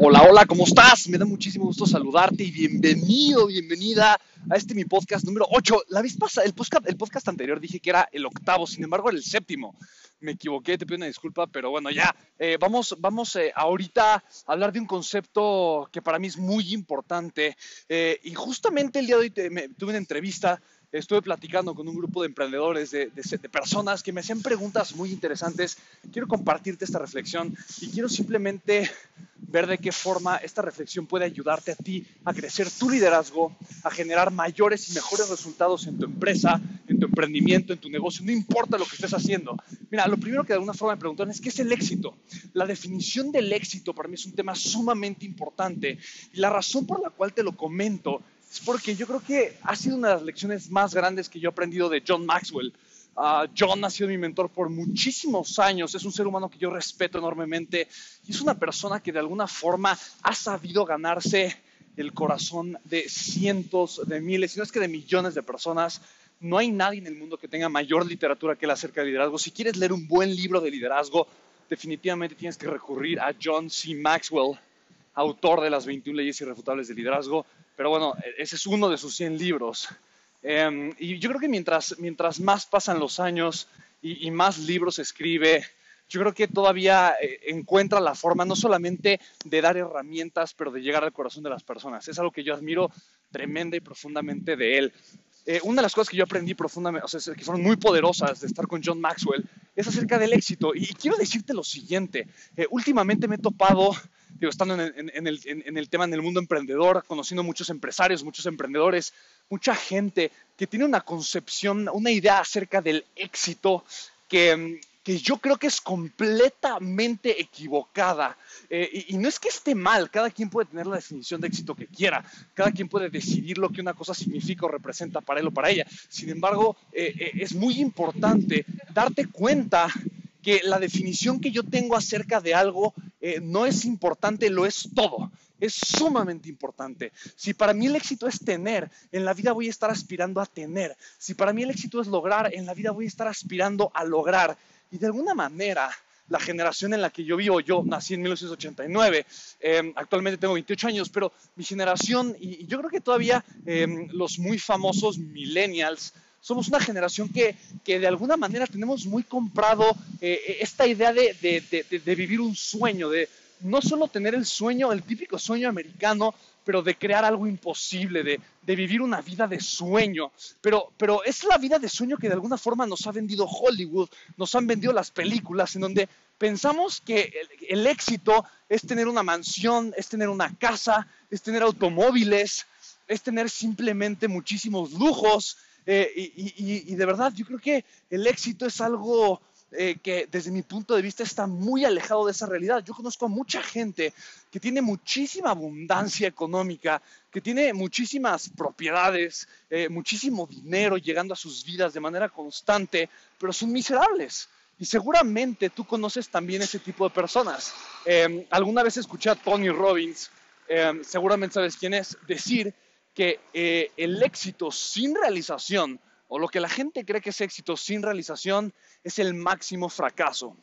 Hola, hola, ¿cómo estás? Me da muchísimo gusto saludarte y bienvenido, bienvenida a este mi podcast número 8. La vez pasada, el podcast, el podcast anterior dije que era el octavo, sin embargo era el séptimo. Me equivoqué, te pido una disculpa, pero bueno, ya. Eh, vamos vamos eh, ahorita a hablar de un concepto que para mí es muy importante. Eh, y justamente el día de hoy tuve una entrevista estuve platicando con un grupo de emprendedores, de, personas que me hacían preguntas muy interesantes. Quiero compartirte esta reflexión y quiero simplemente ver de qué forma esta reflexión puede ayudarte a ti a crecer tu liderazgo, a generar mayores y mejores resultados en tu empresa, en tu emprendimiento, en tu negocio, no importa lo que estés haciendo. Mira, lo primero que de alguna forma me preguntan es qué es el éxito. La definición del éxito para mí es un tema sumamente importante y la razón por la cual te lo comento es porque yo creo que ha sido una de las lecciones más grandes que yo he aprendido de John Maxwell. Ah, John ha sido mi mentor por muchísimos años, es un ser humano que yo respeto enormemente y es una persona que de alguna forma ha sabido ganarse el corazón de cientos de miles, si no es que de millones de personas. No hay nadie en el mundo que tenga mayor literatura que él acerca de liderazgo. Si quieres leer un buen libro de liderazgo, definitivamente tienes que recurrir a John C. Maxwell, autor de las 21 leyes irrefutables de liderazgo. Pero bueno, ese es uno de sus 100 libros. Em, y yo creo que mientras, mientras más pasan los años y, más libros escribe, yo creo que todavía eh, encuentra la forma no solamente de dar herramientas, pero de llegar al corazón de las personas. Es algo que yo admiro tremenda y profundamente de él. Eh, una de las cosas que yo aprendí profundamente, o sea, que fueron muy poderosas de estar con John Maxwell, es acerca del éxito. Y, quiero decirte lo siguiente, eh, últimamente me he topado digo, estando en, el, tema en el mundo emprendedor, conociendo muchos empresarios, muchos emprendedores, mucha gente que tiene una concepción, una idea acerca del éxito que, yo creo que es completamente equivocada. Eh, y, no es que esté mal, cada quien puede tener la definición de éxito que quiera, cada quien puede decidir lo que una cosa significa o representa para él o para ella. Sin embargo, eh, eh, es muy importante darte cuenta que la definición que yo tengo acerca de algo eh, no es importante, lo es todo. Es sumamente importante. Si para mí el éxito es tener, en la vida voy a estar aspirando a tener. Si para mí el éxito es lograr, en la vida voy a estar aspirando a lograr. Y de alguna manera, la generación en la que yo vivo, yo nací en 1989, em, actualmente tengo 28 años, pero mi generación, y, yo creo que todavía em, los muy famosos millennials, somos una generación que, de alguna manera tenemos muy comprado eh, esta idea de, vivir un sueño, de no solo tener el sueño, el típico sueño americano, pero de crear algo imposible, de, vivir una vida de sueño. Pero, pero es la vida de sueño que de alguna forma nos ha vendido Hollywood, nos han vendido las películas, en donde pensamos que el éxito es tener una mansión, es tener una casa, es tener automóviles, es tener simplemente muchísimos lujos, eh, y, de verdad, yo creo que el éxito es algo eh, que desde mi punto de vista está muy alejado de esa realidad. Yo conozco a mucha gente que tiene muchísima abundancia económica, que tiene muchísimas propiedades, eh, muchísimo dinero llegando a sus vidas de manera constante, pero son miserables. Y seguramente tú conoces también ese tipo de personas. Em, alguna vez escuché a Tony Robbins, em, seguramente sabes quién es, decir que eh, el éxito sin realización, o lo que la gente cree que es éxito sin realización, es el máximo fracaso.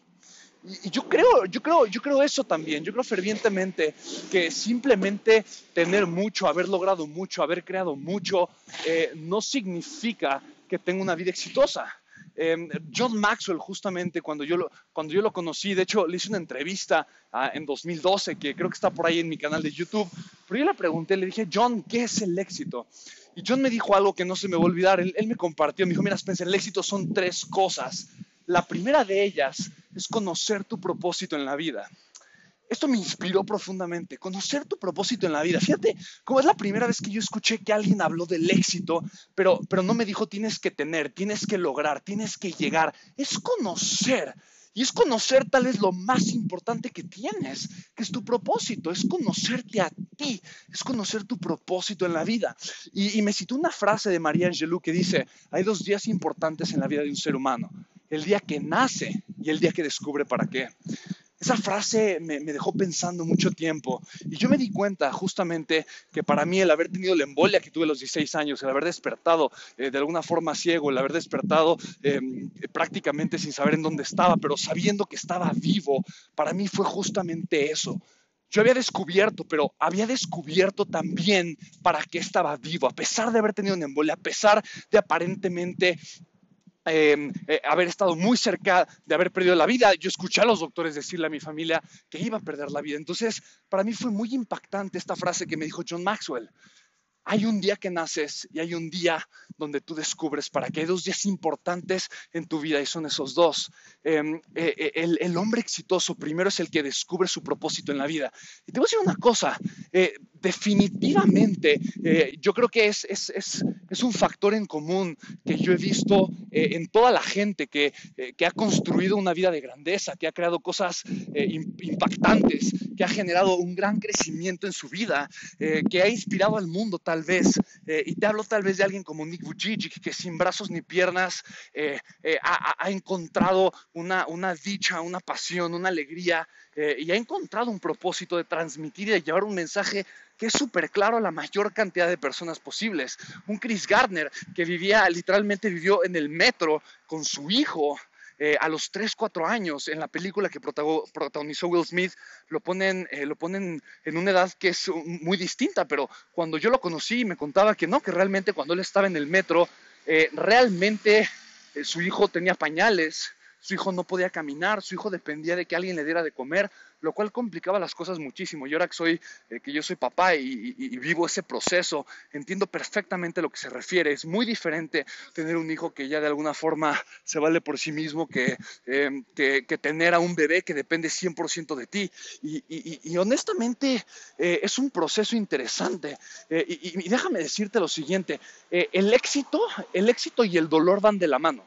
Y, yo creo, yo creo, yo creo eso también. Yo creo fervientemente que simplemente tener mucho, haber logrado mucho, haber creado mucho, eh, no significa que tenga una vida exitosa. Em, John Maxwell, justamente cuando yo, lo, cuando yo lo conocí, de hecho le hice una entrevista ah, en 2012, que creo que está por ahí en mi canal de YouTube, pero yo le pregunté, le dije, John, ¿qué es el éxito? Y John me dijo algo que no se me va a olvidar, él, él me compartió, me dijo, mira Spencer, el éxito son tres cosas. La primera de ellas es conocer tu propósito en la vida. Esto me inspiró profundamente, conocer tu propósito en la vida. Fíjate, como es la primera vez que yo escuché que alguien habló del éxito, pero, pero no me dijo tienes que tener, tienes que lograr, tienes que llegar. Es conocer. Y es conocer tal vez lo más importante que tienes, que es tu propósito, es conocerte a ti, es conocer tu propósito en la vida. Y, me citó una frase de María Angelou que dice, hay dos días importantes en la vida de un ser humano, el día que nace y el día que descubre para qué. Esa frase me, dejó pensando mucho tiempo y yo me di cuenta justamente que para mí el haber tenido la embolia que tuve a los 16 años, el haber despertado eh, de alguna forma ciego, el haber despertado em, prácticamente sin saber en dónde estaba, pero sabiendo que estaba vivo, para mí fue justamente eso. Yo había descubierto, pero había descubierto también para qué estaba vivo, a pesar de haber tenido una embolia, a pesar de aparentemente Em, eh, haber estado muy cerca de haber perdido la vida. Yo escuché a los doctores decirle a mi familia que iba a perder la vida. Entonces, para mí fue muy impactante esta frase que me dijo John Maxwell. Hay un día que naces y hay un día donde tú descubres para qué. Hay dos días importantes en tu vida y son esos dos. Em, eh, eh, el, hombre exitoso primero es el que descubre su propósito en la vida. Y te voy a decir una cosa, definitivamente yo creo que es, es, es, es un factor en común que yo he visto eh, en toda la gente que, eh, que, ha construido una vida de grandeza, que ha creado cosas eh, impactantes, que ha generado un gran crecimiento en su vida, que ha inspirado al mundo tal vez. y te hablo tal vez de alguien como Nick Vujicic, que sin brazos ni piernas ha, ha, encontrado una, una dicha, una pasión, una alegría y ha encontrado un propósito de transmitir y de llevar un mensaje que es súper claro a la mayor cantidad de personas posibles. Un Chris Gardner que vivía, literalmente vivió en el metro con su hijo. Eh, a los 3, 4 años, en la película que protagonizó Will Smith, lo ponen, eh, lo ponen en una edad que es muy distinta, pero cuando yo lo conocí me contaba que no, que realmente cuando él estaba en el metro, eh, realmente su hijo tenía pañales, su hijo no podía caminar, su hijo dependía de que alguien le diera de comer, lo cual complicaba las cosas muchísimo. Yo ahora que soy, eh, que yo soy papá y, vivo ese proceso, entiendo perfectamente lo que se refiere. Es muy diferente tener un hijo que ya de alguna forma se vale por sí mismo que, eh, que, tener a un bebé que depende 100% de ti. Y, honestamente eh, es un proceso interesante. y, déjame decirte lo siguiente, el éxito, el éxito y el dolor van de la mano.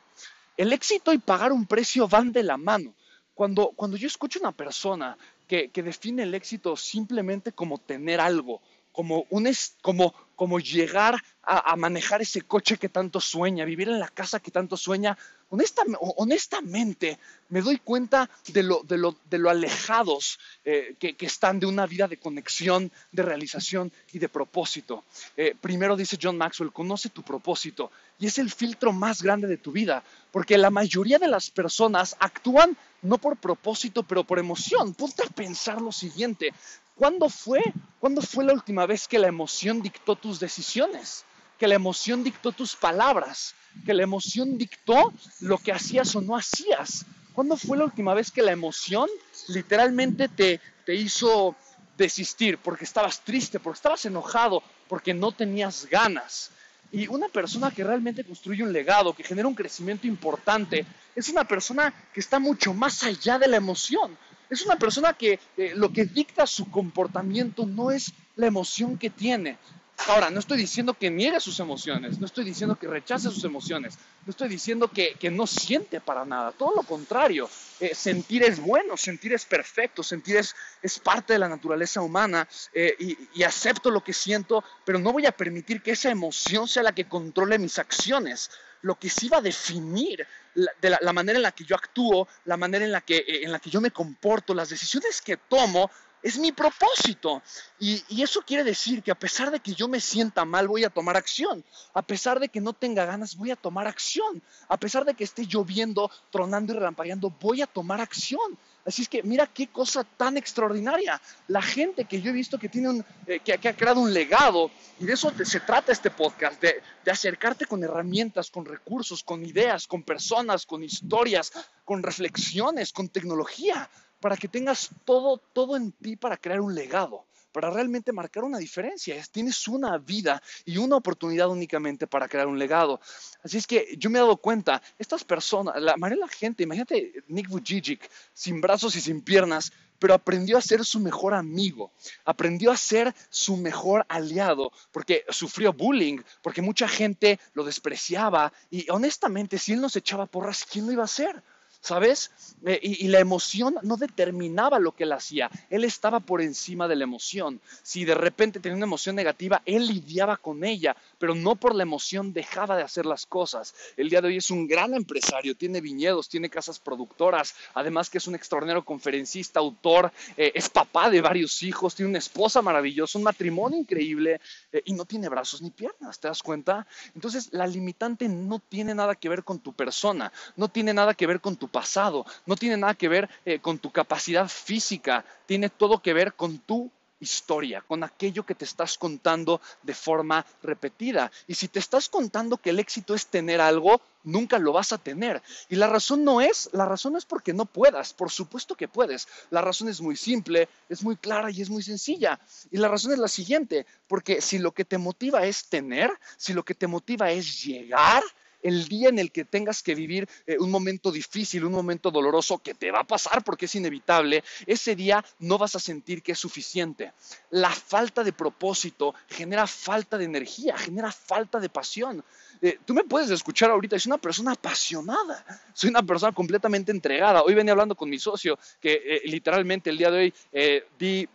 El éxito y pagar un precio van de la mano. Cuando, cuando yo escucho a una persona que, define el éxito simplemente como tener algo, como, un, como, como llegar a, manejar ese coche que tanto sueña, vivir en la casa que tanto sueña, honestamente me doy cuenta de lo, alejados eh, que, están de una vida de conexión, de realización y de propósito. Eh, primero dice John Maxwell, conoce tu propósito y es el filtro más grande de tu vida, porque la mayoría de las personas actúan no por propósito, pero por emoción. Ponte a pensar lo siguiente, ¿cuándo fue, ¿cuándo fue la última vez que la emoción dictó tus decisiones? Que la emoción dictó tus palabras, que la emoción dictó lo que hacías o no hacías. ¿Cuándo fue la última vez que la emoción literalmente te, te hizo desistir porque estabas triste, porque estabas enojado, porque no tenías ganas? Y una persona que realmente construye un legado, que genera un crecimiento importante, es una persona que está mucho más allá de la emoción. Es una persona que eh, lo que dicta su comportamiento no es la emoción que tiene, Ahora, no estoy diciendo que niegue sus emociones, no estoy diciendo que rechace sus emociones, no estoy diciendo que, no siente para nada, todo lo contrario. Eh, sentir es bueno, sentir es perfecto, sentir es, es parte de la naturaleza humana eh, y, acepto lo que siento, pero no voy a permitir que esa emoción sea la que controle mis acciones. Lo que sí va a definir la, de la, manera en la que yo actúo, la manera en la, que, eh, en la que yo me comporto, las decisiones que tomo, es mi propósito. Y, eso quiere decir que a pesar de que yo me sienta mal, voy a tomar acción. A pesar de que no tenga ganas, voy a tomar acción. A pesar de que esté lloviendo, tronando y relampagueando, voy a tomar acción. Así es que mira qué cosa tan extraordinaria. La gente que yo he visto que, tiene un, eh, que, ha creado un legado, y de eso se trata este podcast, de, de acercarte con herramientas, con recursos, con ideas, con personas, con historias, con reflexiones, con tecnología, para que tengas todo, todo en ti para crear un legado para realmente marcar una diferencia. Tienes una vida y una oportunidad únicamente para crear un legado. Así es que yo me he dado cuenta, estas personas, la mayoría de la gente, imagínate Nick Vujicic, sin brazos y sin piernas, pero aprendió a ser su mejor amigo, aprendió a ser su mejor aliado, porque sufrió bullying, porque mucha gente lo despreciaba y honestamente si él no se echaba porras, ¿quién lo iba a hacer? ¿Sabes? Eh, y, la emoción no determinaba lo que él hacía, él estaba por encima de la emoción. Si de repente tenía una emoción negativa, él lidiaba con ella, pero no por la emoción dejaba de hacer las cosas. El día de hoy es un gran empresario, tiene viñedos, tiene casas productoras, además que es un extraordinario conferencista, autor, eh, es papá de varios hijos, tiene una esposa maravillosa, un matrimonio increíble eh, y no tiene brazos ni piernas, ¿te das cuenta? Entonces la limitante no tiene nada que ver con tu persona, no tiene nada que ver con tu pasado, no tiene nada que ver eh, con tu capacidad física, tiene todo que ver con tu historia, con aquello que te estás contando de forma repetida. Y si te estás contando que el éxito es tener algo, nunca lo vas a tener. Y la razón no es, la razón es porque no puedas, por supuesto que puedes. La razón es muy simple, es muy clara y es muy sencilla. Y la razón es la siguiente, porque si lo que te motiva es tener, si lo que te motiva es llegar, el día en el que tengas que vivir eh, un momento difícil, un momento doloroso que te va a pasar porque es inevitable, ese día no vas a sentir que es suficiente. La falta de propósito genera falta de energía, genera falta de pasión. Eh, tú me puedes escuchar ahorita, soy una persona apasionada, soy una persona completamente entregada. Hoy venía hablando con mi socio que eh, literalmente el día de hoy di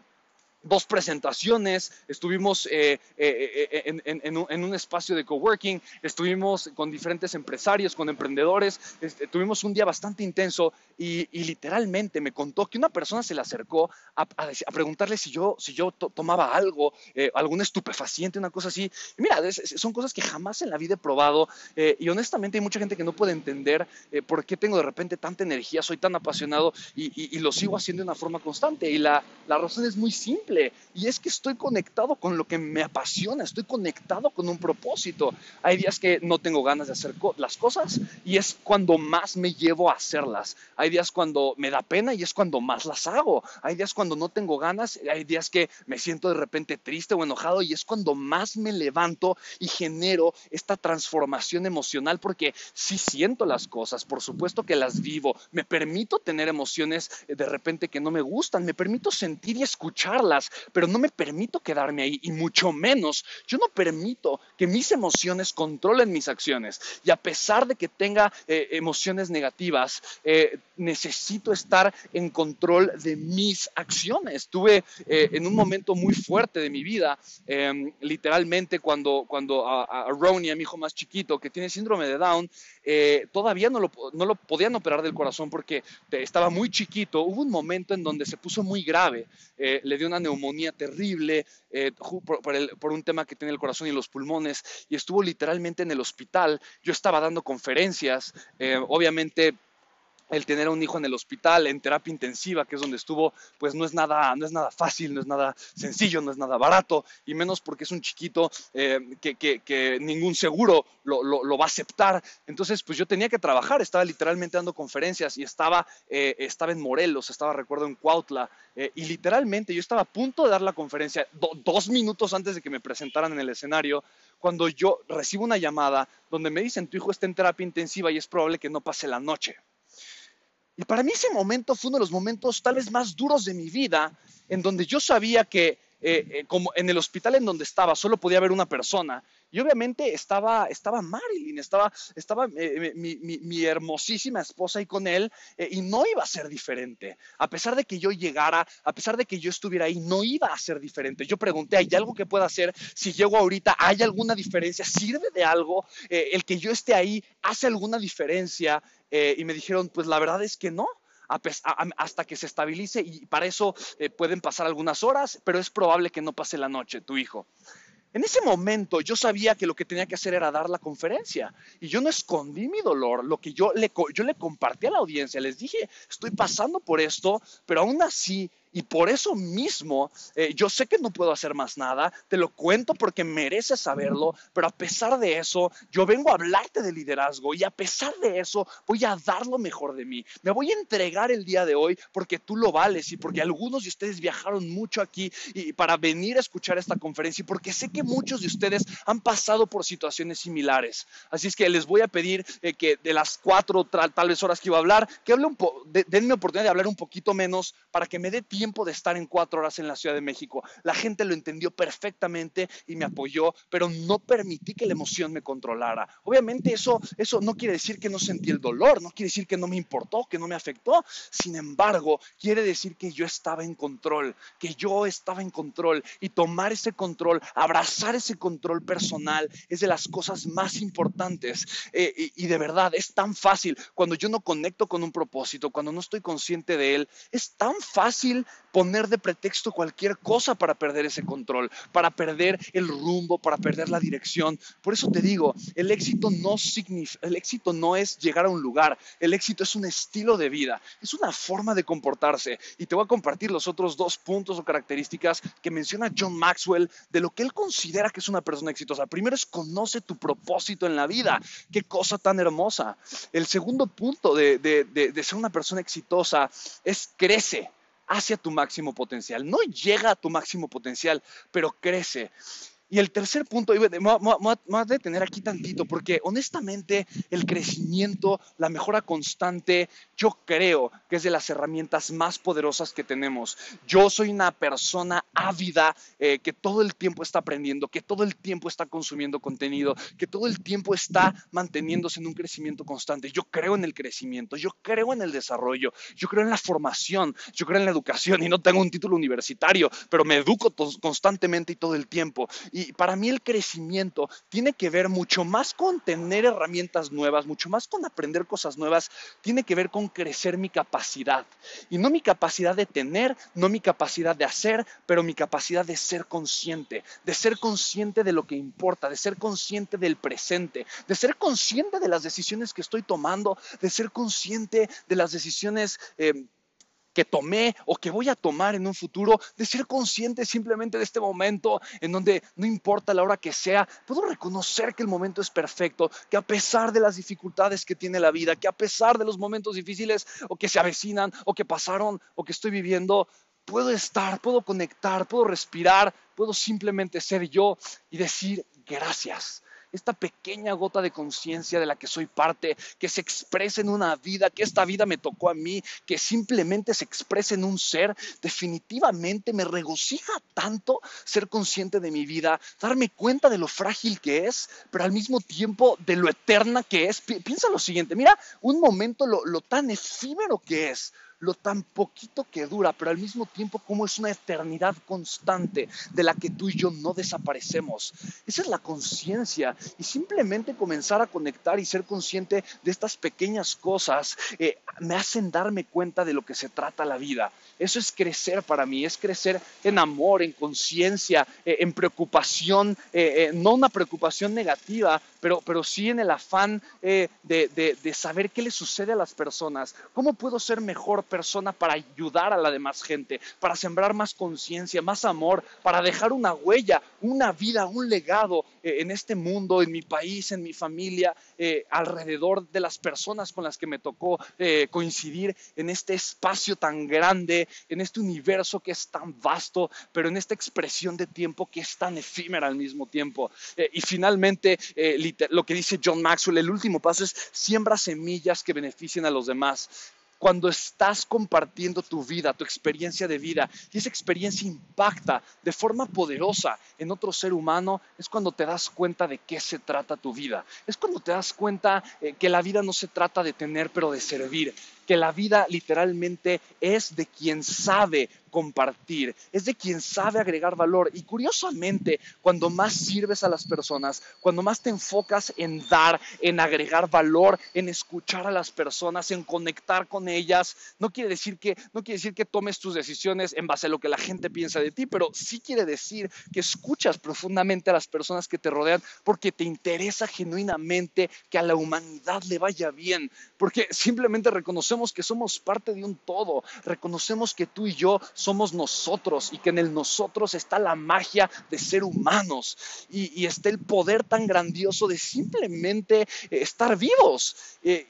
dos presentaciones, estuvimos eh, eh, eh, en, un, espacio de coworking, estuvimos con diferentes empresarios, con emprendedores, este, tuvimos un día bastante intenso y, literalmente me contó que una persona se le acercó a, preguntarle si yo, si yo tomaba algo, algún estupefaciente, una cosa así. Y mira, son cosas que jamás en la vida he probado y honestamente hay mucha gente que no puede entender por qué tengo de repente tanta energía, soy tan apasionado y, lo sigo haciendo de una forma constante. Y la razón es muy simple y es que estoy conectado con lo que me apasiona, estoy conectado con un propósito. Hay días que no tengo ganas de hacer las cosas y es cuando más me llevo a hacerlas. Hay días cuando me da pena y es cuando más las hago. Hay días cuando no tengo ganas, hay días que me siento de repente triste o enojado y es cuando más me levanto y genero esta transformación emocional porque si siento las cosas, por supuesto que las vivo, me permito tener emociones de repente que no me gustan, me permito sentir y escucharlas pero no me permito quedarme ahí y mucho menos, yo no permito que mis emociones controlen mis acciones. Y a pesar de que tenga eh, emociones negativas, eh, necesito estar en control de mis acciones. Tuve eh, en un momento muy fuerte de mi vida, em, literalmente cuando, cuando a, a, Ronnie, a mi hijo más chiquito, que tiene síndrome de Down, todavía no lo, no lo podían operar del corazón porque estaba muy chiquito. Hubo un momento en donde se puso muy grave, le dio una neumonía neumonía terrible eh, por, un tema que tiene el corazón y los pulmones y estuvo literalmente en el hospital. Yo estaba dando conferencias, eh, obviamente el tener a un hijo en el hospital, en terapia intensiva, que es donde estuvo, pues no es nada, no es nada fácil, no es nada sencillo, no es nada barato, y menos porque es un chiquito eh, que, ningún seguro lo, va a aceptar. Entonces, pues yo tenía que trabajar, estaba literalmente dando conferencias y estaba, eh, estaba en Morelos, estaba, recuerdo, en Cuautla, eh, y literalmente yo estaba a punto de dar la conferencia dos minutos antes de que me presentaran en el escenario, cuando yo recibo una llamada donde me dicen, tu hijo está en terapia intensiva y es probable que no pase la noche. Y para mí ese momento fue uno de los momentos tal vez más duros de mi vida, en donde yo sabía que eh, eh, como en el hospital en donde estaba solo podía haber una persona. Y obviamente estaba, estaba Marilyn, estaba, estaba eh, mi, hermosísima esposa ahí con él, y no iba a ser diferente. A pesar de que yo llegara, a pesar de que yo estuviera ahí, no iba a ser diferente. Yo pregunté, ¿hay algo que pueda hacer? Si llego ahorita, ¿hay alguna diferencia? ¿Sirve de algo? ¿El que yo esté ahí hace alguna diferencia? Eh, y me dijeron, pues la verdad es que no, hasta que se estabilice y para eso eh, pueden pasar algunas horas, pero es probable que no pase la noche, tu hijo. En ese momento yo sabía que lo que tenía que hacer era dar la conferencia y yo no escondí mi dolor, lo que yo le, yo le compartí a la audiencia, les dije, estoy pasando por esto, pero aún así y por eso mismo, eh, yo sé que no puedo hacer más nada, te lo cuento porque mereces saberlo, pero a pesar de eso, yo vengo a hablarte de liderazgo y a pesar de eso, voy a dar lo mejor de mí. Me voy a entregar el día de hoy porque tú lo vales y porque algunos de ustedes viajaron mucho aquí y para venir a escuchar esta conferencia y porque sé que muchos de ustedes han pasado por situaciones similares. Así es que les voy a pedir eh, que de las cuatro tal, vez horas que iba a hablar, que hable un poco, denme oportunidad de hablar un poquito menos para que me dé tiempo tiempo de estar en cuatro horas en la Ciudad de México. La gente lo entendió perfectamente y me apoyó, pero no permití que la emoción me controlara. Obviamente eso, eso no quiere decir que no sentí el dolor, no quiere decir que no me importó, que no me afectó. Sin embargo, quiere decir que yo estaba en control, que yo estaba en control y tomar ese control, abrazar ese control personal es de las cosas más importantes. Eh, y, y de verdad, es tan fácil cuando yo no conecto con un propósito, cuando no estoy consciente de él, es tan fácil poner de pretexto cualquier cosa para perder ese control, para perder el rumbo, para perder la dirección. Por eso te digo, el éxito no el éxito no es llegar a un lugar, el éxito es un estilo de vida, es una forma de comportarse. Y te voy a compartir los otros dos puntos o características que menciona John Maxwell de lo que él considera que es una persona exitosa. Primero es conoce tu propósito en la vida. Qué cosa tan hermosa. El segundo punto de, de ser una persona exitosa es crece hacia tu máximo potencial. No llega a tu máximo potencial, pero crece. Y el tercer punto, me voy a detener aquí tantito, porque honestamente el crecimiento, la mejora constante, yo creo que es de las herramientas más poderosas que tenemos. Yo soy una persona ávida eh, que todo el tiempo está aprendiendo, que todo el tiempo está consumiendo contenido, que todo el tiempo está manteniéndose en un crecimiento constante. Yo creo en el crecimiento, yo creo en el desarrollo, yo creo en la formación, yo creo en la educación y no tengo un título universitario, pero me educo constantemente y todo el tiempo. Y y para mí el crecimiento tiene que ver mucho más con tener herramientas nuevas, mucho más con aprender cosas nuevas, tiene que ver con crecer mi capacidad. Y no mi capacidad de tener, no mi capacidad de hacer, pero mi capacidad de ser consciente, de ser consciente de lo que importa, de ser consciente del presente, de ser consciente de las decisiones que estoy tomando, de ser consciente de las decisiones... Eh, que tomé o que voy a tomar en un futuro, de ser consciente simplemente de este momento en donde no importa la hora que sea, puedo reconocer que el momento es perfecto, que a pesar de las dificultades que tiene la vida, que a pesar de los momentos difíciles o que se avecinan o que pasaron o que estoy viviendo, puedo estar, puedo conectar, puedo respirar, puedo simplemente ser yo y decir gracias esta pequeña gota de conciencia de la que soy parte, que se expresa en una vida, que esta vida me tocó a mí, que simplemente se expresa en un ser, definitivamente me regocija tanto ser consciente de mi vida, darme cuenta de lo frágil que es, pero al mismo tiempo de lo eterna que es. Piensa lo siguiente, mira un momento lo, lo tan efímero que es lo tan poquito que dura, pero al mismo tiempo como es una eternidad constante de la que tú y yo no desaparecemos. Esa es la conciencia y simplemente comenzar a conectar y ser consciente de estas pequeñas cosas eh, me hacen darme cuenta de lo que se trata la vida. Eso es crecer para mí, es crecer en amor, en conciencia, eh, en preocupación, eh, no una preocupación negativa, pero, pero sí en el afán de, de saber qué le sucede a las personas, cómo puedo ser mejor persona para ayudar a la demás gente, para sembrar más conciencia, más amor, para dejar una huella, una vida, un legado eh, en este mundo, en mi país, en mi familia, eh, alrededor de las personas con las que me tocó eh, coincidir en este espacio tan grande, en este universo que es tan vasto, pero en esta expresión de tiempo que es tan efímera al mismo tiempo. y finalmente, lo que dice John Maxwell, el último paso es siembra semillas que beneficien a los demás cuando estás compartiendo tu vida, tu experiencia de vida, y esa experiencia impacta de forma poderosa en otro ser humano, es cuando te das cuenta de qué se trata tu vida. Es cuando te das cuenta eh, que la vida no se trata de tener, pero de servir que la vida literalmente es de quien sabe compartir, es de quien sabe agregar valor. Y curiosamente, cuando más sirves a las personas, cuando más te enfocas en dar, en agregar valor, en escuchar a las personas, en conectar con ellas, no quiere decir que, no quiere decir que tomes tus decisiones en base a lo que la gente piensa de ti, pero sí quiere decir que escuchas profundamente a las personas que te rodean porque te interesa genuinamente que a la humanidad le vaya bien, porque simplemente reconocemos que somos parte de un todo, reconocemos que tú y yo somos nosotros y que en el nosotros está la magia de ser humanos y, está el poder tan grandioso de simplemente eh, estar vivos. Eh,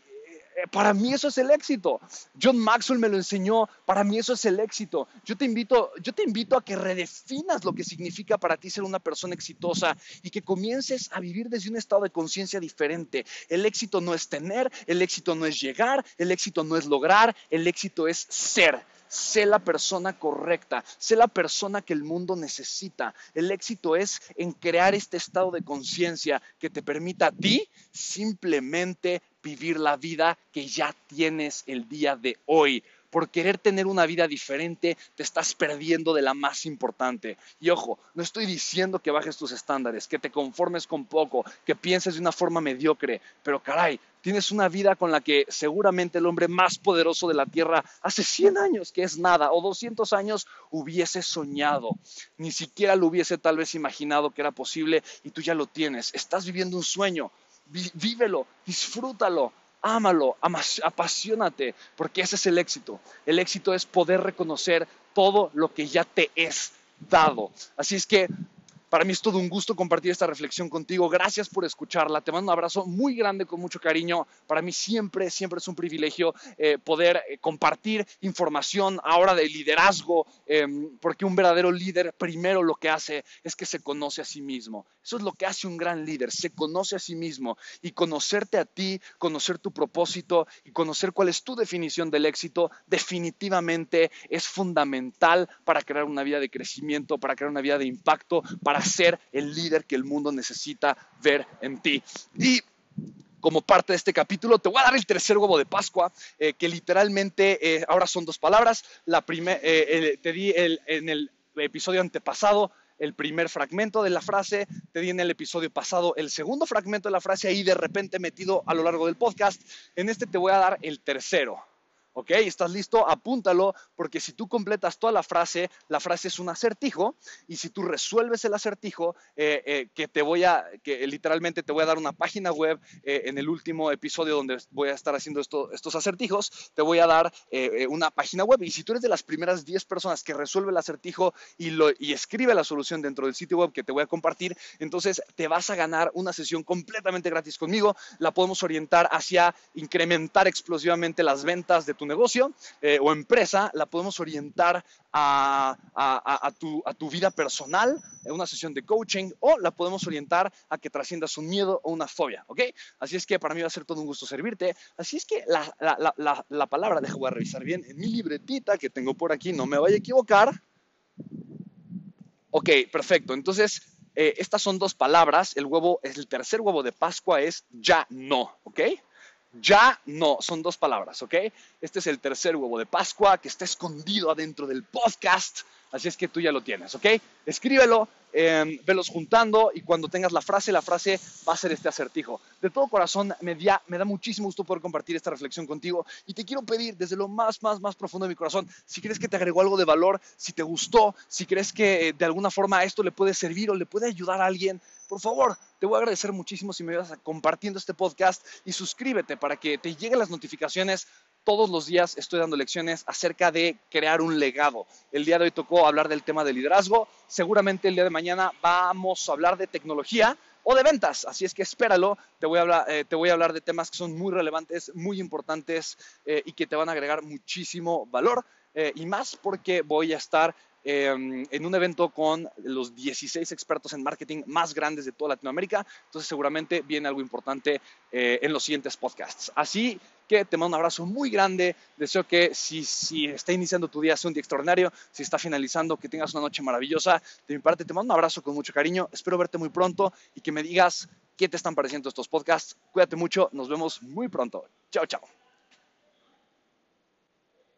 eh, para mí eso es el éxito. John Maxwell me lo enseñó, para mí eso es el éxito. Yo te invito, yo te invito a que redefinas lo que significa para ti ser una persona exitosa y que comiences a vivir desde un estado de conciencia diferente. El éxito no es tener, el éxito no es llegar, el éxito no es lograr, el éxito es ser sé la persona correcta, sé la persona que el mundo necesita. El éxito es en crear este estado de conciencia que te permita a ti simplemente vivir la vida que ya tienes el día de hoy. Por querer tener una vida diferente, te estás perdiendo de la más importante. Y ojo, no estoy diciendo que bajes tus estándares, que te conformes con poco, que pienses de una forma mediocre, pero caray, tienes una vida con la que seguramente el hombre más poderoso de la tierra hace 100 años, que es nada, o 200 años, hubiese soñado. Ni siquiera lo hubiese tal vez imaginado que era posible y tú ya lo tienes. Estás viviendo un sueño vívelo, disfrútalo, ámalo, apasionate, porque ese es el éxito. El éxito es poder reconocer todo lo que ya te es dado. Así es que para mí es todo un gusto compartir esta reflexión contigo. Gracias por escucharla. Te mando un abrazo muy grande con mucho cariño. Para mí siempre, siempre es un privilegio eh, poder eh, compartir información ahora de liderazgo, em, porque un verdadero líder primero lo que hace es que se conoce a sí mismo. Eso es lo que hace un gran líder, se conoce a sí mismo y conocerte a ti, conocer tu propósito y conocer cuál es tu definición del éxito definitivamente es fundamental para crear una vida de crecimiento, para crear una vida de impacto, para ser el líder que el mundo necesita ver en ti. Y como parte de este capítulo, te voy a dar el tercer huevo de Pascua, eh, que literalmente eh, ahora son dos palabras. La primera, eh, te di en el episodio antepasado el primer fragmento de la frase, te di en el episodio pasado el segundo fragmento de la frase ahí de repente metido a lo largo del podcast. En este te voy a dar el tercero. ¿Ok? ¿Estás listo? Apúntalo, porque si tú completas toda la frase, la frase es un acertijo, y si tú resuelves el acertijo, eh, eh, que te voy a, que literalmente te voy a dar una página web eh, en el último episodio donde voy a estar haciendo estos acertijos, te voy a dar una página web, y si tú eres de las primeras 10 personas que resuelve el acertijo y, lo, y escribe la solución dentro del sitio web que te voy a compartir, entonces te vas a ganar una sesión completamente gratis conmigo, la podemos orientar hacia incrementar explosivamente las ventas de tu negocio eh, o empresa, la podemos orientar a, a, tu, a, tu, vida personal, en una sesión de coaching, o la podemos orientar a que trasciendas un miedo o una fobia, ¿ok? Así es que para mí va a ser todo un gusto servirte. Así es que la, la, la, la palabra, dejo revisar bien en mi libretita que tengo por aquí, no me vaya a equivocar. Ok, perfecto. Entonces, eh, estas son dos palabras. El huevo, el tercer huevo de Pascua es ya no, ¿ok? Ya no, son dos palabras, ¿ok? Este es el tercer huevo de Pascua que está escondido adentro del podcast, así es que tú ya lo tienes, ¿ok? Escríbelo, eh, velos juntando y cuando tengas la frase, la frase va a ser este acertijo. De todo corazón, me, me da muchísimo gusto poder compartir esta reflexión contigo y te quiero pedir desde lo más, más, más profundo de mi corazón, si crees que te agregó algo de valor, si te gustó, si crees que eh, de alguna forma esto le puede servir o le puede ayudar a alguien, por favor, te voy a agradecer muchísimo si me ayudas compartiendo este podcast y suscríbete para que te lleguen las notificaciones. Todos los días estoy dando lecciones acerca de crear un legado. El día de hoy tocó hablar del tema de liderazgo. Seguramente el día de mañana vamos a hablar de tecnología o de ventas. Así es que espéralo. Te voy a hablar, eh, te voy a hablar de temas que son muy relevantes, muy importantes eh, y que te van a agregar muchísimo valor. Eh, y más porque voy a estar Em, en un evento con los 16 expertos en marketing más grandes de toda Latinoamérica. Entonces seguramente viene algo importante eh, en los siguientes podcasts. Así que te mando un abrazo muy grande. Deseo que si, si está iniciando tu día sea un día extraordinario, si está finalizando, que tengas una noche maravillosa. De mi parte te mando un abrazo con mucho cariño. Espero verte muy pronto y que me digas qué te están pareciendo estos podcasts. Cuídate mucho. Nos vemos muy pronto. Chao, chao.